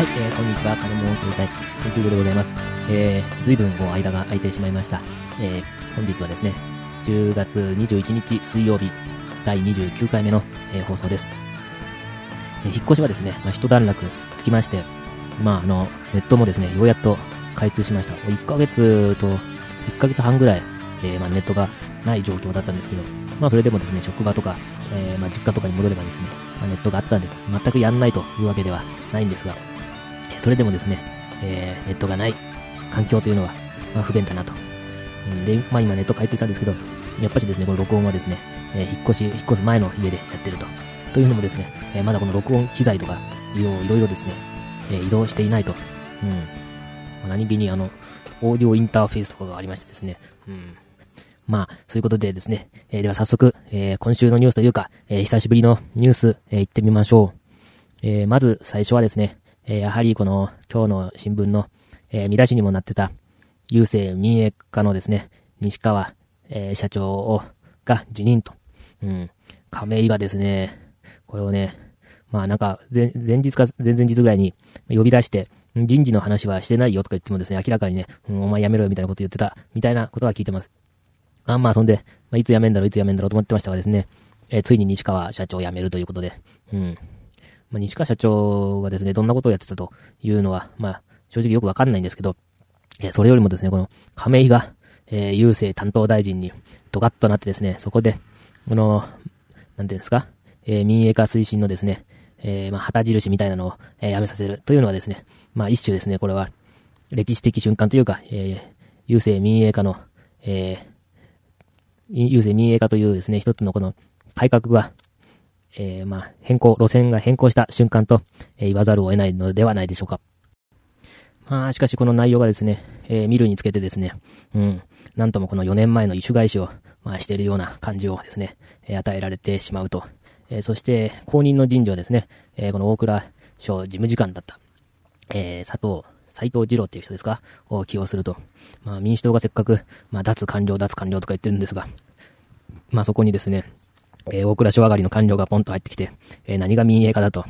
はい、えー、こんにちは、金物経済研究所でございます。えー、随分もう間が空いてしまいました。えー、本日はですね、10月21日水曜日、第29回目の、えー、放送です。えー、引っ越しはですね、まあ、一段落つきまして、まあ、あの、ネットもですね、ようやっと開通しました。1ヶ月と、1ヶ月半ぐらい、えー、まあ、ネットがない状況だったんですけど、まあ、それでもですね、職場とか、えー、まあ、実家とかに戻ればですね、まあ、ネットがあったんで、全くやんないというわけではないんですが、それでもですね、えー、ネットがない環境というのは、まあ、不便だなと。で、まあ今ネット開通したんですけど、やっぱしですね、この録音はですね、えー、引っ越し、引っ越す前の家でやってると。というのもですね、えー、まだこの録音機材とか、いろいろですね、えー、移動していないと。うん。まあ、何気にあの、オーディオインターフェースとかがありましてですね、うん。まあ、そういうことでですね、えー、では早速、えー、今週のニュースというか、えー、久しぶりのニュース、えー、行ってみましょう。えー、まず最初はですね、えー、やはりこの今日の新聞の、えー、見出しにもなってた、郵政民営化のですね、西川、えー、社長を、が辞任と。うん。亀井がですね、これをね、まあなんか前、前日か前々日ぐらいに呼び出して、人事の話はしてないよとか言ってもですね、明らかにね、うん、お前辞めろよみたいなこと言ってた、みたいなことは聞いてます。あんまあそんで、まあ、いつ辞めんだろう、いつ辞めんだろうと思ってましたがですね、えー、ついに西川社長を辞めるということで、うん。まあ、西川社長がですね、どんなことをやってたというのは、まあ、正直よくわかんないんですけど、えそれよりもですね、この亀井が、えー、郵政担当大臣にドカッとなってですね、そこで、この、なんていうんですか、えー、民営化推進のですね、えー、まあ、旗印みたいなのを、えー、やめさせるというのはですね、まあ、一種ですね、これは、歴史的瞬間というか、えー、郵政民営化の、えー、郵政民営化というですね、一つのこの改革が、えー、まあ、変更、路線が変更した瞬間と、えー、言わざるを得ないのではないでしょうか。まあ、しかしこの内容がですね、えー、見るにつけてですね、うん、なんともこの4年前の異種返しを、まあ、しているような感じをですね、えー、与えられてしまうと。えー、そして、公認の人事はですね、えー、この大倉省事務次官だった、えー、佐藤、斎藤二郎っていう人ですかを起用すると。まあ、民主党がせっかく、まあ、脱官僚、脱官僚とか言ってるんですが、まあ、そこにですね、えー、大倉省上がりの官僚がポンと入ってきて、えー、何が民営化だと。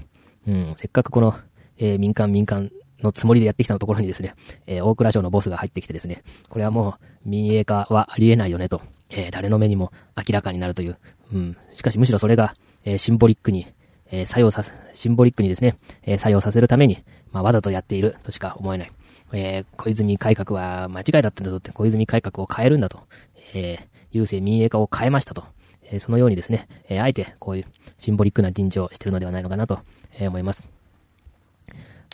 うん、せっかくこの、えー、民間民間のつもりでやってきたところにですね、え、大倉省のボスが入ってきてですね、これはもう民営化はありえないよねと、え、誰の目にも明らかになるという。うん、しかしむしろそれが、え、シンボリックに、え、作用させ、シンボリックにですね、え、作用させるために、まあ、わざとやっているとしか思えない。えー、小泉改革は間違いだったんだぞって、小泉改革を変えるんだと。えー、郵政民営化を変えましたと。えそのようにですね、えあえてこういうシンボリックな人事をしてるのではないのかなと、え思います。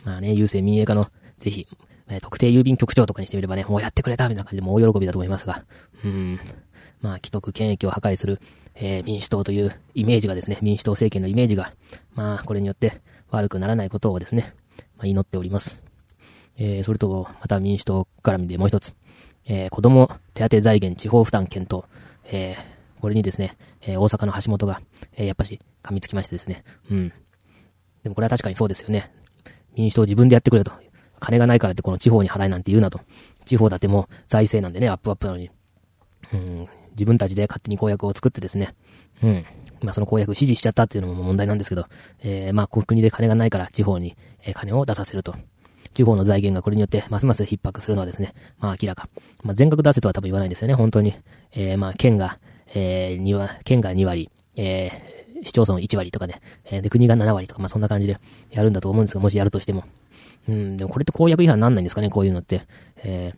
まあね、郵政民営化の、ぜひ、え特定郵便局長とかにしてみればね、もうやってくれたみたいな感じでも大喜びだと思いますが、うん、まあ、既得権益を破壊する、え、民主党というイメージがですね、民主党政権のイメージが、まあ、これによって悪くならないことをですね、まあ、祈っております。え、それと、また民主党絡みでもう一つ、えー、子供手当財源地方負担検討、えー、これにですね、えー、大阪の橋本が、えー、やっぱし噛みつきましてですね。うん。でもこれは確かにそうですよね。民主党自分でやってくれと。金がないからってこの地方に払えなんて言うなと。地方だってもう財政なんでね、アップアップなのに。うん。自分たちで勝手に公約を作ってですね。うん。まあその公約支持しちゃったっていうのも問題なんですけど、えー、まあ国で金がないから地方に、えー、金を出させると。地方の財源がこれによってますます逼迫するのはですね、まあ明らか。まあ全額出せとは多分言わないんですよね、本当に。えー、まあ県が、えー、2割、県が2割、えー、市町村1割とかね、えー、で、国が7割とか、まあ、そんな感じでやるんだと思うんですが、もしやるとしても。うん、でもこれって公約違反なんないんですかね、こういうのって。え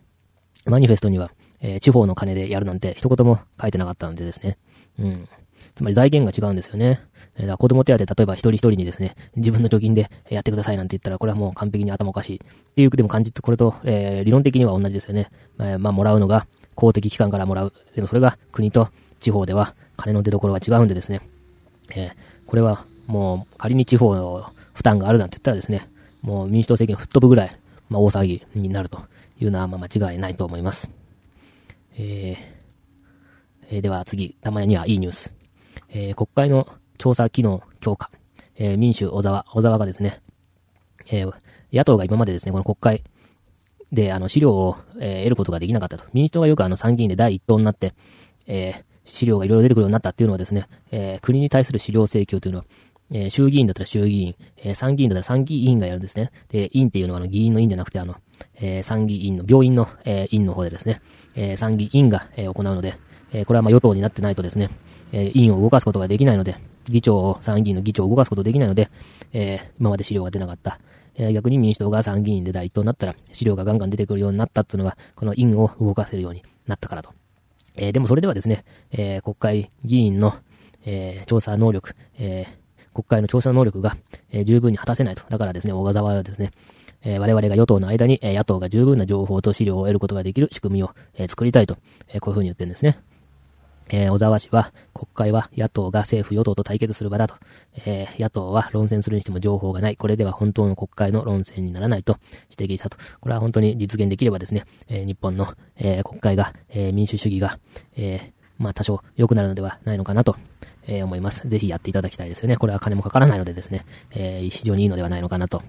ー、マニフェストには、えー、地方の金でやるなんて一言も書いてなかったんでですね。うん。つまり財源が違うんですよね。えー、だ子供手当、例えば一人一人にですね、自分の貯金でやってくださいなんて言ったら、これはもう完璧に頭おかしい。っていうでも感じて、これと、えー、理論的には同じですよね。えー、まあ、もらうのが公的機関からもらう。でもそれが国と地方では金の出所が違うんでですね、えー、これはもう仮に地方の負担があるなんて言ったらですね、もう民主党政権吹っ飛ぶぐらい、まあ大騒ぎになるというのはまあ間違いないと思います。えー、えー、では次、たまにはいいニュース。えー、国会の調査機能強化。えー、民主小沢、小沢がですね、えー、野党が今までですね、この国会で、あの、資料を、えー、得ることができなかったと。民主党がよくあの参議院で第一党になって、えー、資料がいろいろ出てくるようになったっていうのはですね、えー、国に対する資料請求というのは、えー、衆議院だったら衆議院、えー、参議院だったら参議院がやるんですね。で、院っていうのはあの議員の院じゃなくてあの、えー、参議院の、病院の、えー、院の方でですね、えー、参議院が、えー、行うので、えー、これはまあ与党になってないとですね、えー、院を動かすことができないので、議長を、参議院の議長を動かすことができないので、えー、今まで資料が出なかった。えー、逆に民主党が参議院で第一党になったら、資料がガンガン出てくるようになったっていうのは、この院を動かせるようになったからと。えー、でもそれではですね、えー、国会議員の、えー、調査能力、え、国会の調査能力が、え、十分に果たせないと。だからですね、小笠原はですね、え、我々が与党の間に、え、野党が十分な情報と資料を得ることができる仕組みを、え、作りたいと、え、こういうふうに言ってるんですね。えー、小沢氏は、国会は野党が政府与党と対決する場だと。えー、野党は論戦するにしても情報がない。これでは本当の国会の論戦にならないと指摘したと。これは本当に実現できればですね、えー、日本の、え、国会が、え、民主主義が、え、まあ多少良くなるのではないのかなと、え、思います。ぜひやっていただきたいですよね。これは金もかからないのでですね、えー、非常にいいのではないのかなと。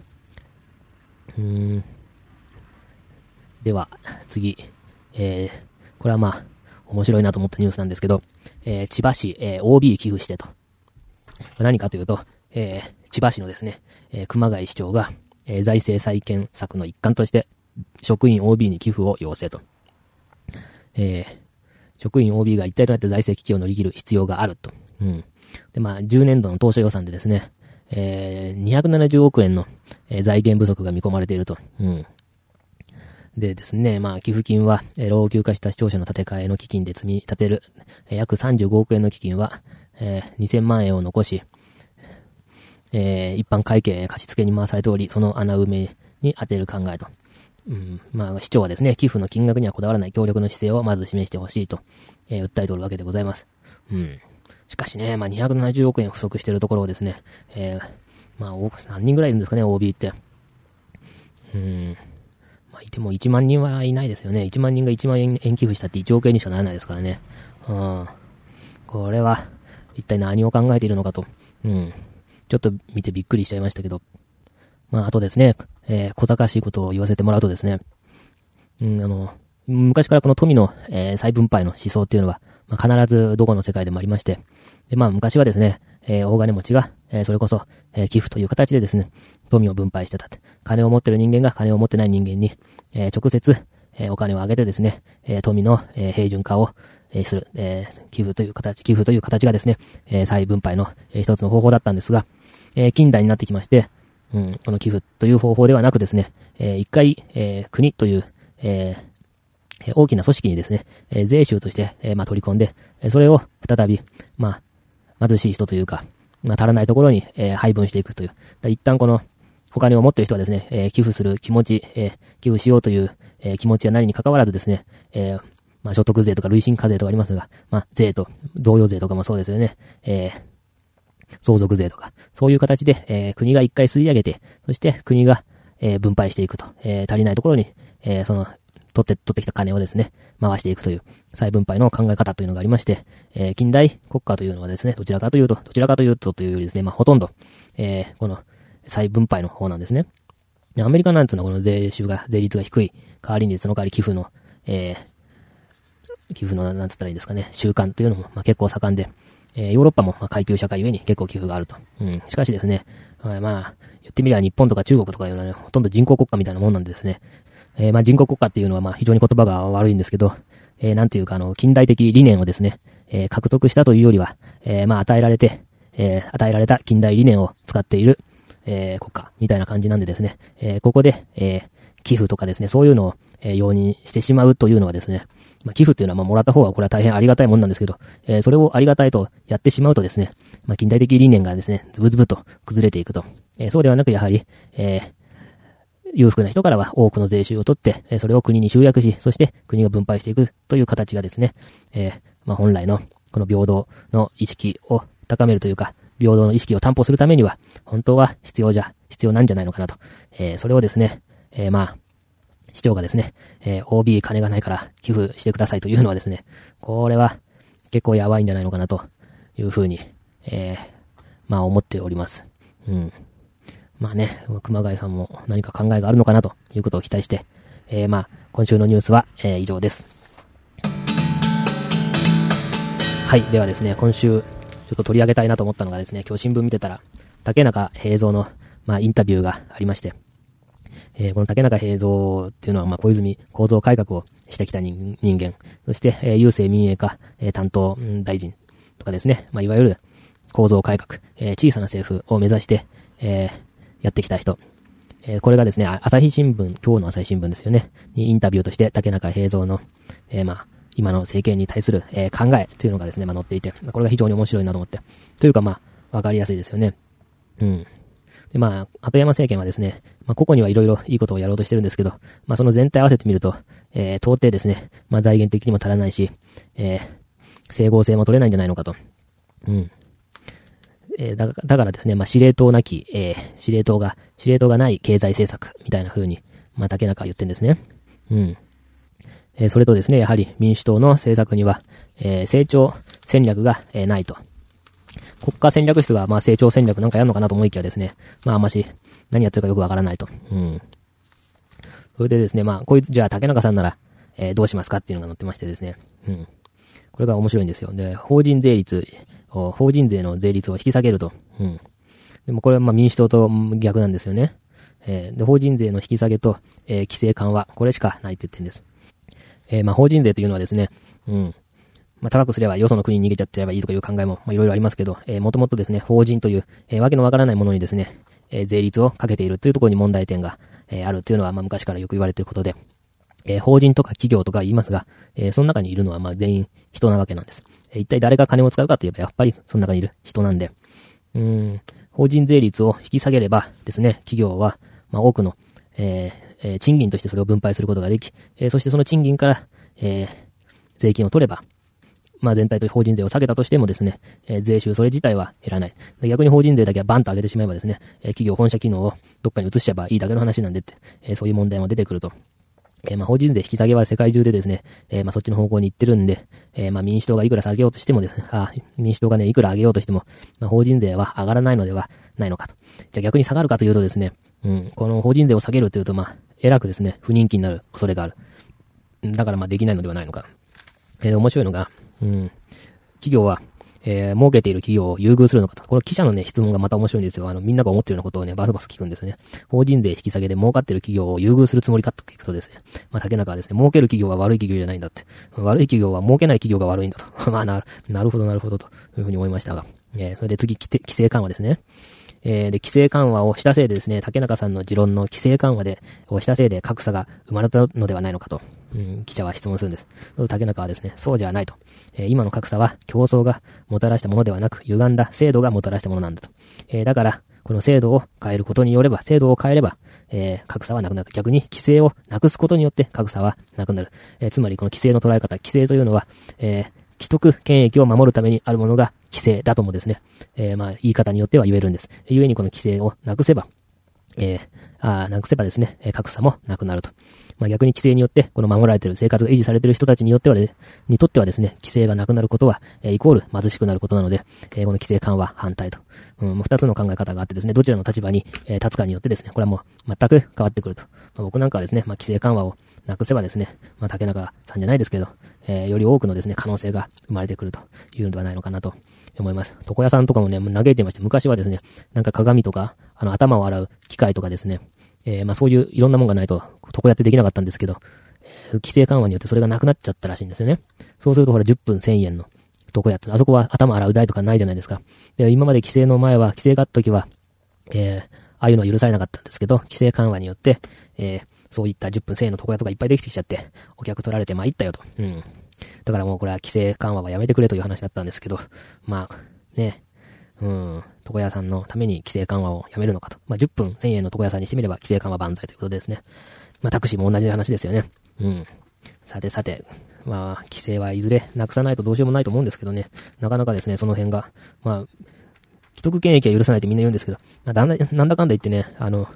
うーん。では、次。えー、これはまあ、面白いなと思ったニュースなんですけど、えー、千葉市、えー、OB 寄付してと。何かというと、えー、千葉市のですね、えー、熊谷市長が、えー、財政再建策の一環として、職員 OB に寄付を要請と。えー、職員 OB が一体となって財政危機を乗り切る必要があると。うん。で、まあ、10年度の当初予算でですね、えー、270億円の、えー、財源不足が見込まれていると。うん。でですね、まあ、寄付金は、え、老朽化した視聴者の建て替えの基金で積み立てる、え、約35億円の基金は、えー、2000万円を残し、えー、一般会計貸付に回されており、その穴埋めに当てる考えと。うん、まあ、市長はですね、寄付の金額にはこだわらない協力の姿勢をまず示してほしいと、えー、訴えておるわけでございます。うん。しかしね、まあ、270億円不足しているところをですね、えー、まあ、何人ぐらいいるんですかね、OB って。うん。いても1万人はいないですよね。1万人が1万円寄付したって1億円にしかならないですからね。うん。これは、一体何を考えているのかと。うん。ちょっと見てびっくりしちゃいましたけど。まあ、あとですね、えー、小賢しいことを言わせてもらうとですね、うん、あの、昔からこの富の、えー、再分配の思想っていうのは、まあ、必ずどこの世界でもありまして、で、まあ、昔はですね、えー、大金持ちが、えー、それこそ、えー、寄付という形でですね、富を分配してたって。金を持ってる人間が金を持ってない人間に、えー、直接、えー、お金をあげてですね、えー、富の、えー、平準化を、えー、する、えー、寄付という形、寄付という形がですね、えー、再分配の、えー、一つの方法だったんですが、えー、近代になってきまして、うん、この寄付という方法ではなくですね、えー、一回、えー、国という、えー、大きな組織にですね、税収として、まあ、取り込んで、それを再び、まあ、貧しい人というか、まあ、足らないところに、えー、配分していくという。一旦この、お金を持っている人はですね、えー、寄付する気持ち、えー、寄付しようという、えー、気持ちは何に関わらずですね、えー、まあ、所得税とか累進課税とかありますが、まあ、税と、贈与税とかもそうですよね。えー、相続税とか、そういう形で、えー、国が一回吸い上げて、そして国が、えー、分配していくと、えー、足りないところに、えー、その、取って、取ってきた金をですね、回していくという、再分配の考え方というのがありまして、えー、近代国家というのはですね、どちらかというと、どちらかというとというよりですね、まあ、ほとんど、えー、この、再分配の方なんですね。アメリカなんていうのはこの税収が、税率が低い、代わりにその代わり寄付の、えー、寄付の、なんつったらいいですかね、習慣というのも、まあ、結構盛んで、え、ヨーロッパも、ま、階級社会ゆえに結構寄付があると。うん。しかしですね、まあ、言ってみれば日本とか中国とかいうのはね、ほとんど人口国家みたいなもんなんですね、えー、まあ人口国家っていうのはまあ非常に言葉が悪いんですけど、えー、なんていうかあの、近代的理念をですね、えー、獲得したというよりは、えー、まあ与えられて、えー、与えられた近代理念を使っている、えー、国家みたいな感じなんでですね、えー、ここで、えー、寄付とかですね、そういうのを、えー、容認してしまうというのはですね、まあ、寄付っていうのはまあもらった方はこれは大変ありがたいもんなんですけど、えー、それをありがたいとやってしまうとですね、まあ、近代的理念がですね、ズブズブと崩れていくと。えー、そうではなくやはり、えー、裕福な人からは多くの税収を取って、それを国に集約し、そして国が分配していくという形がですね、えー、まあ、本来のこの平等の意識を高めるというか、平等の意識を担保するためには、本当は必要じゃ、必要なんじゃないのかなと。えー、それをですね、えー、まあ、市長がですね、え、OB 金がないから寄付してくださいというのはですね、これは結構やばいんじゃないのかなというふうに、え、まあ思っております。うん。まあね、熊谷さんも何か考えがあるのかなということを期待して、えー、まあ、今週のニュースは、えー、以上です。はい。ではですね、今週、ちょっと取り上げたいなと思ったのがですね、今日新聞見てたら、竹中平蔵の、まあ、インタビューがありまして、えー、この竹中平蔵っていうのは、まあ、小泉構造改革をしてきた人間、そして、えー、郵政民営化、えー、担当大臣とかですね、まあ、いわゆる構造改革、えー、小さな政府を目指して、えー、やってきた人。えー、これがですね、朝日新聞、今日の朝日新聞ですよね、にインタビューとして竹中平蔵の、えー、まあ、今の政権に対する、えー、考えというのがですね、まあ、載っていて、これが非常に面白いなと思って。というか、まあ、わかりやすいですよね。うん。で、まあ、後山政権はですね、まあ、個々にはいろいろいいことをやろうとしてるんですけど、まあ、その全体合わせてみると、えー、到底ですね、まあ、財源的にも足らないし、えー、整合性も取れないんじゃないのかと。うん。えー、だだからですね、まあ、司令塔なき、えー、司令塔が、司令塔がない経済政策、みたいな風に、まあ、竹中は言ってんですね。うん。えー、それとですね、やはり民主党の政策には、えー、成長戦略が、えー、ないと。国家戦略室が、まあ、成長戦略なんかやるのかなと思いきやですね、まあ、あんまし、何やってるかよくわからないと。うん。それでですね、まあ、こいつ、じゃあ、竹中さんなら、えー、どうしますかっていうのが載ってましてですね。うん。これが面白いんですよ。で、法人税率、法人税の税率を引き下げると。うん。でもこれはまあ民主党と逆なんですよね。えー、で、法人税の引き下げと、えー、規制緩和、これしかないって言ってんです。えー、まあ法人税というのはですね、うん。まあ高くすればよその国に逃げちゃってればいいとかいう考えも、まあいろいろありますけど、えー、もともとですね、法人という、えー、わけのわからないものにですね、えー、税率をかけているというところに問題点が、えー、あるというのは、まあ昔からよく言われていることで、えー、法人とか企業とか言いますが、えー、その中にいるのはまあ全員人なわけなんです。一体誰が金を使うかといえば、やっぱりその中にいる人なんで、うん、法人税率を引き下げればですね、企業は、まあ、多くの、えー、賃金としてそれを分配することができ、えー、そしてその賃金から、えー、税金を取れば、まあ全体と法人税を下げたとしてもですね、えー、税収それ自体は減らない。逆に法人税だけはバンと上げてしまえばですね、えー、企業本社機能をどっかに移しちゃえばいいだけの話なんでって、えー、そういう問題も出てくると。えー、まあ、法人税引き下げは世界中でですね、えー、まあ、そっちの方向に行ってるんで、えー、まあ、民主党がいくら下げようとしてもですね、あ、民主党がね、いくら上げようとしても、まあ、法人税は上がらないのではないのかと。じゃあ逆に下がるかというとですね、うん、この法人税を下げるというと、まあ、えらくですね、不人気になる恐れがある。だからまあ、できないのではないのか。えー、面白いのが、うん、企業は、えー、儲けている企業を優遇するのかと。この記者のね、質問がまた面白いんですよ。あの、みんなが思ってるようなことをね、バスバス聞くんですね。法人税引き下げで儲かっている企業を優遇するつもりかと聞くとですね、まあ、竹中はですね、儲ける企業は悪い企業じゃないんだって。悪い企業は儲けない企業が悪いんだと。まあ、なる、なるほど、なるほど、というふうに思いましたが。えー、それで次、規制緩和ですね。えー、で、規制緩和をしたせいでですね、竹中さんの持論の規制緩和で、をしたせいで格差が生まれたのではないのかと、うん、記者は質問するんです。竹中はですね、そうじゃないと。えー、今の格差は競争がもたらしたものではなく、歪んだ制度がもたらしたものなんだと。えー、だから、この制度を変えることによれば、制度を変えれば、えー、格差はなくなる。逆に、規制をなくすことによって格差はなくなる。え、つまり、この規制の捉え方、規制というのは、え、既得権益を守るためにあるものが規制だともですね、え、まあ、言い方によっては言えるんです。故にこの規制をなくせば、えー、あなくせばですね、格差もなくなると。まあ、逆に規制によって、この守られてる生活が維持されてる人たちによってはね、にとってはですね、規制がなくなることは、えー、イコール貧しくなることなので、えー、この規制緩和反対と。うん、二つの考え方があってですね、どちらの立場に、えー、立つかによってですね、これはもう全く変わってくると。まあ、僕なんかはですね、まあ、規制緩和をなくせばですね、まあ、竹中さんじゃないですけど、えー、より多くのですね、可能性が生まれてくるというのではないのかなと思います。床屋さんとかもね、嘆いていまして、昔はですね、なんか鏡とか、あの、頭を洗う機械とかですね、えー、まあそういういろんなもんがないと、床屋ってできなかったんですけど、えー、規制緩和によってそれがなくなっちゃったらしいんですよね。そうするとほら10分1000円の床屋って、あそこは頭洗う台とかないじゃないですか。で、今まで規制の前は、規制があった時は、えー、ああいうのは許されなかったんですけど、規制緩和によって、えー、そういった10分1000円の床屋とかいっぱいできてきちゃって、お客取られて参ったよと。うん。だからもうこれは規制緩和はやめてくれという話だったんですけど、まあ、ね、うん、床屋さんのために規制緩和をやめるのかと。まあ、10分1000円の床屋さんにしてみれば規制緩和万歳ということですね。まあ、タクシーも同じ話ですよね。うん。さてさて、まあ、規制はいずれなくさないとどうしようもないと思うんですけどね。なかなかですね、その辺が、まあ、既得権益は許さないってみんな言うんですけど、まあ、だんだ、なんだかんだ言ってね、あの、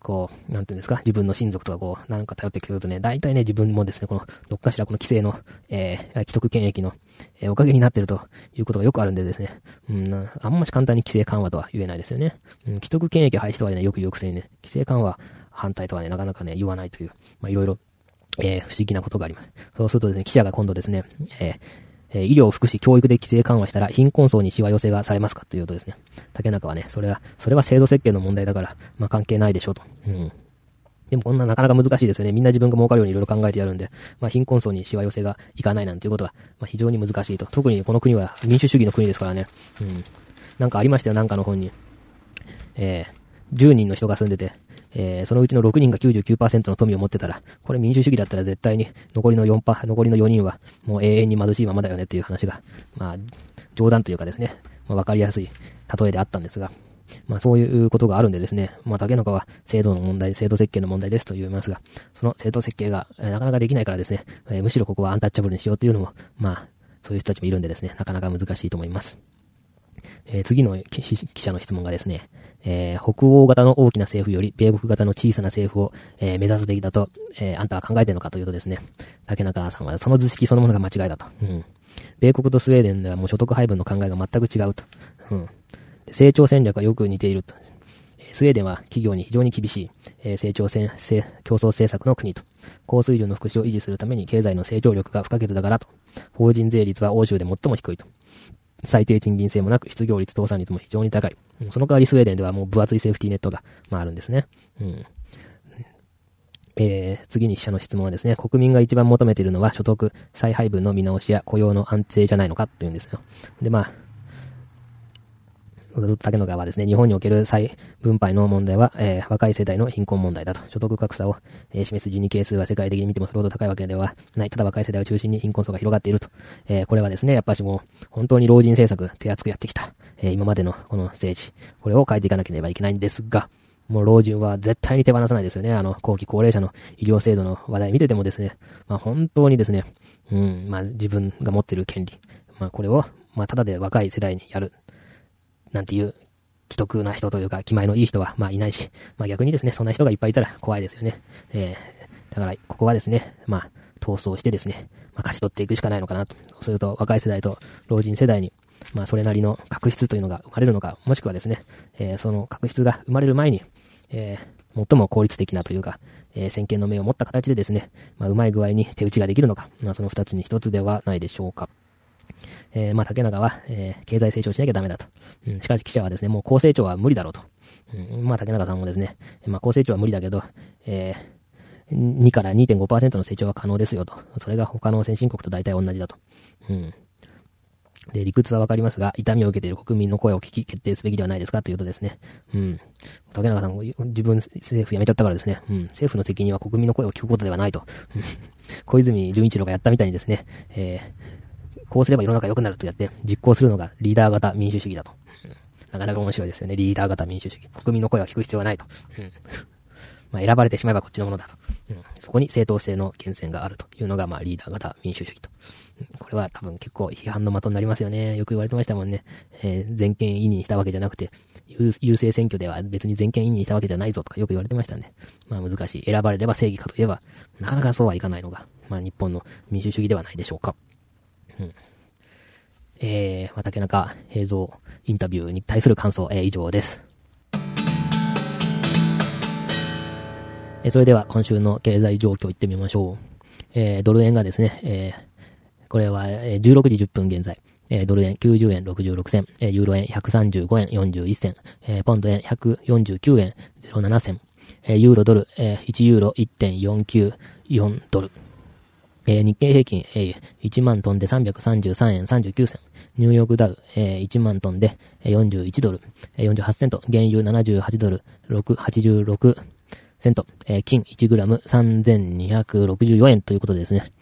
こう、なんていうんですか、自分の親族とかこう、なんか頼ってくるとね、大体ね、自分もですね、この、どっかしらこの規制の、えー、既得権益の、えー、おかげになってるということがよくあるんでですね、うん、あんまし簡単に規制緩和とは言えないですよね。うん、既得権益廃止とはね、よく言うくせにね、規制緩和反対とはね、なかなかね、言わないという、まあ、いろいろ、えー、不思議なことがあります。そうするとですね、記者が今度ですね、え、え、医療、福祉、教育で規制緩和したら貧困層にしわ寄せがされますかというとですね、竹中はね、それは、それは制度設計の問題だから、まあ関係ないでしょうと。うん。でもこんななかなか難しいですよね。みんな自分が儲かるようにいろいろ考えてやるんで、まあ貧困層にしわ寄せがいかないなんていうことは、まあ非常に難しいと。特にこの国は民主主義の国ですからね。うん。なんかありましたよ、なんかの本に。えー、10人の人が住んでて、えー、そのうちの6人が99%の富を持ってたら、これ民主主義だったら絶対に残りの4パ、残りの4人はもう永遠に貧しいままだよねっていう話が、まあ、冗談というかですね、まあ、わかりやすい例えであったんですが、まあそういうことがあるんでですね、まあ竹中は制度の問題、制度設計の問題ですと言いますが、その制度設計が、え、なかなかできないからですね、えー、むしろここはアンタッチャブルにしようというのも、まあ、そういう人たちもいるんでですね、なかなか難しいと思います。えー、次の記者の質問がですね、えー、北欧型の大きな政府より米国型の小さな政府を、えー、目指すべきだと、え、あんたは考えてるのかというとですね、竹中さんはその図式そのものが間違いだと。うん。米国とスウェーデンではもう所得配分の考えが全く違うと。うん。成長戦略はよく似ていると。スウェーデンは企業に非常に厳しい、え、成長戦、競争政策の国と。高水準の福祉を維持するために経済の成長力が不可欠だからと。法人税率は欧州で最も低いと。最低賃金制もなく、失業率、倒産率も非常に高い。その代わりスウェーデンではもう分厚いセーフティーネットが、まあ、あるんですね。うん。えー、次に記者の質問はですね、国民が一番求めているのは所得、再配分の見直しや雇用の安定じゃないのかって言うんですよ。で、まあ、竹野川はですね、日本における再分配の問題は、えー、若い世代の貧困問題だと。所得格差を、えー、示す12係数は世界的に見てもそれほど高いわけではない。ただ若い世代を中心に貧困層が広がっていると。えー、これはですね、やっぱしもう、本当に老人政策手厚くやってきた。え今までのこの政治。これを変えていかなければいけないんですが、もう老人は絶対に手放さないですよね。あの、後期高齢者の医療制度の話題見ててもですね、まあ本当にですね、うん、まあ自分が持っている権利。まあこれを、まあただで若い世代にやる。なんていう既得な人というか、気前のいい人は、まあいないし、まあ逆にですね、そんな人がいっぱいいたら怖いですよね。えー、だから、ここはですね、まあ、闘争してですね、まあ勝ち取っていくしかないのかなと。そうすると、若い世代と老人世代に、まあそれなりの確執というのが生まれるのか、もしくはですね、えー、その確執が生まれる前に、えー、最も効率的なというか、えー、先見の目を持った形でですね、まあ、うまい具合に手打ちができるのか、まあ、その二つに一つではないでしょうか。えー、まあ、竹中は、えー、経済成長しなきゃダメだと。うん、しかし記者はですね、もう高成長は無理だろうと。うん、まあ、竹中さんもですね、まあ、高成長は無理だけど、えー、2から2.5%の成長は可能ですよと。それが他の先進国と大体同じだと。うん。で、理屈はわかりますが、痛みを受けている国民の声を聞き決定すべきではないですかというとですね、うん。竹中さん、自分、政府辞めちゃったからですね、うん。政府の責任は国民の声を聞くことではないと。小泉純一郎がやったみたいにですね、えー、こうすれば世の中良くなるとやって実行するのがリーダー型民主主義だと。うん、なかなか面白いですよね。リーダー型民主主義。国民の声は聞く必要はないと。うん、まあ、選ばれてしまえばこっちのものだと。うん、そこに正当性の源泉があるというのが、まあ、リーダー型民主主義と。これは多分結構批判の的になりますよね。よく言われてましたもんね。えー、全権委任したわけじゃなくて、優勢選挙では別に全権委任したわけじゃないぞとかよく言われてましたんで。まあ難しい。選ばれれば正義かといえば、なかなかそうはいかないのが、まあ日本の民主主義ではないでしょうか。うん。えー、ま竹中映像インタビューに対する感想、えー、以上です。えー、それでは今週の経済状況いってみましょう。えー、ドル円がですね、えー、これは、16時10分現在、えー、ドル円90円66銭、えー、ユーロ円135円41銭、えー、ポンド円149円07銭、え、ユーロドル、えー、1ユーロ1.494ドル。えー、日経平均、えー、1万トンで333円39銭。ニューヨークダウ、えー、1万トンで41ドル、えー、48セント。原油78ドル、6、86セント。えー、金1グラム3264円ということですね。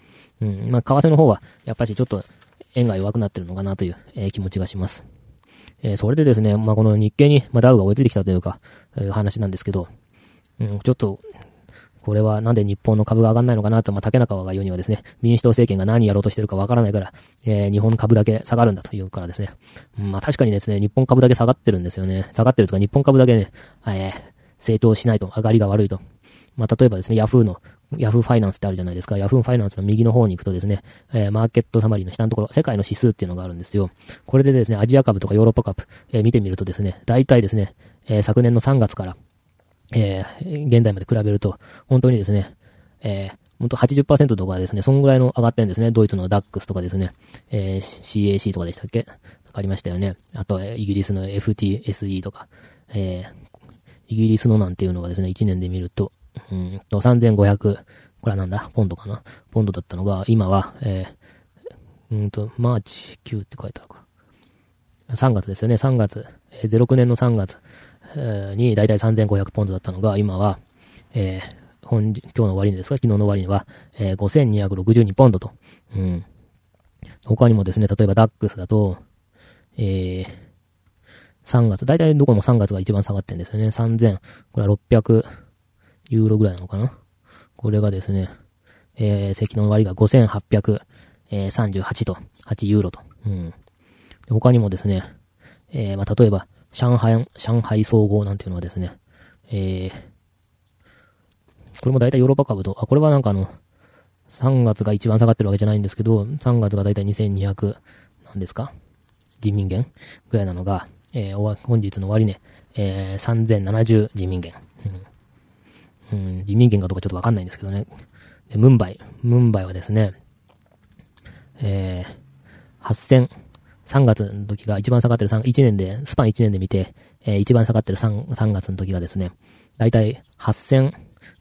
うん、まあ、為替の方は、やっぱりちょっと円が弱くなってるのかなという、えー、気持ちがします。えー、それでですね、まあ、この日経に、まあ、ダウが追いついてきたというか、えー、話なんですけど、うん、ちょっと、これはなんで日本の株が上がんないのかなと、まあ、竹中が言うにはですね、民主党政権が何やろうとしてるかわからないから、えー、日本株だけ下がるんだというからですね。まあ、確かにですね、日本株だけ下がってるんですよね。下がってるとか、日本株だけね、えー、成長しないと、上がりが悪いと。まあ、例えばですね、ヤフーの、ヤフーファイナンスってあるじゃないですか。ヤフーファイナンスの右の方に行くとですね、えー、マーケットサマリーの下のところ、世界の指数っていうのがあるんですよ。これでですね、アジア株とかヨーロッパ株、えー、見てみるとですね、大体ですね、えー、昨年の3月から、えー、現在まで比べると、本当にですね、えー、本当80%とかですね、そんぐらいの上がってるんですね。ドイツのダックスとかですね、えー、CAC とかでしたっけ？わかりましたよね。あと、イギリスの FTSE とか、えー、イギリスのなんていうのがですね、1年で見ると、うんと、3500、これはなんだ？ポンドかな？ポンドだったのが、今は、えー、うんと、マーチ9って書いてあるか。3月ですよね、3月。えー、06年の3月、にだいたい3500ポンドだったのが、今は、えー、本、今日の終わりですか？昨日の終わりには、えー、5262ポンドと。うん。他にもですね、例えばダックスだと、えー、3月、だいたいどこも3月が一番下がってんですよね。3000、これは600ユーロぐらいなのかな？これがですね、えー、石の割が5838、と、8ユーロと。うん。他にもですね、えー、まあ、例えば、上海、上海総合なんていうのはですね、えー、これも大体ヨーロッパ株と、あ、これはなんかあの、3月が一番下がってるわけじゃないんですけど、3月が大体2200、なんですか人民元ぐらいなのが、えー、本日の終値、えー、3070人民元。うん、うん、人民元かどうかちょっとわかんないんですけどね。で、ムンバイ。ムンバイはですね、えー、8000、3月の時が一番下がってる3、1年で、スパン1年で見て、えー、一番下がってる 3, 3月の時がですね、だいたい8000、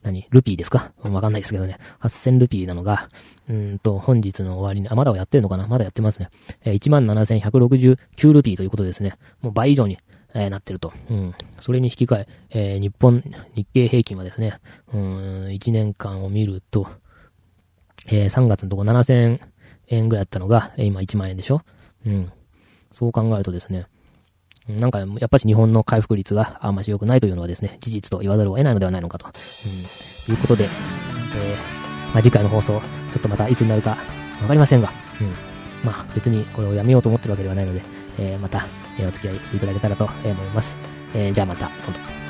何ルピーですか？わかんないですけどね。8000ルピーなのが、うんと、本日の終わりに、あ、まだやってるのかな？まだやってますね。えー、17,169ルピーということですね。もう倍以上に、えー、なってると。うん。それに引き換え、えー、日本、日経平均はですね、うん、1年間を見ると、えー、3月のとこ7000円ぐらいだったのが、え、今1万円でしょ？うん。そう考えるとですね、なんか、やっぱり日本の回復率があんまし良くないというのはですね、事実と言わざるを得ないのではないのかと。うん、いうことで、えー、まあ、次回の放送、ちょっとまたいつになるかわかりませんが、うん。まあ、別にこれをやめようと思ってるわけではないので、えー、また、えー、お付き合いしていただけたらと思います。えー、じゃあまた、今度。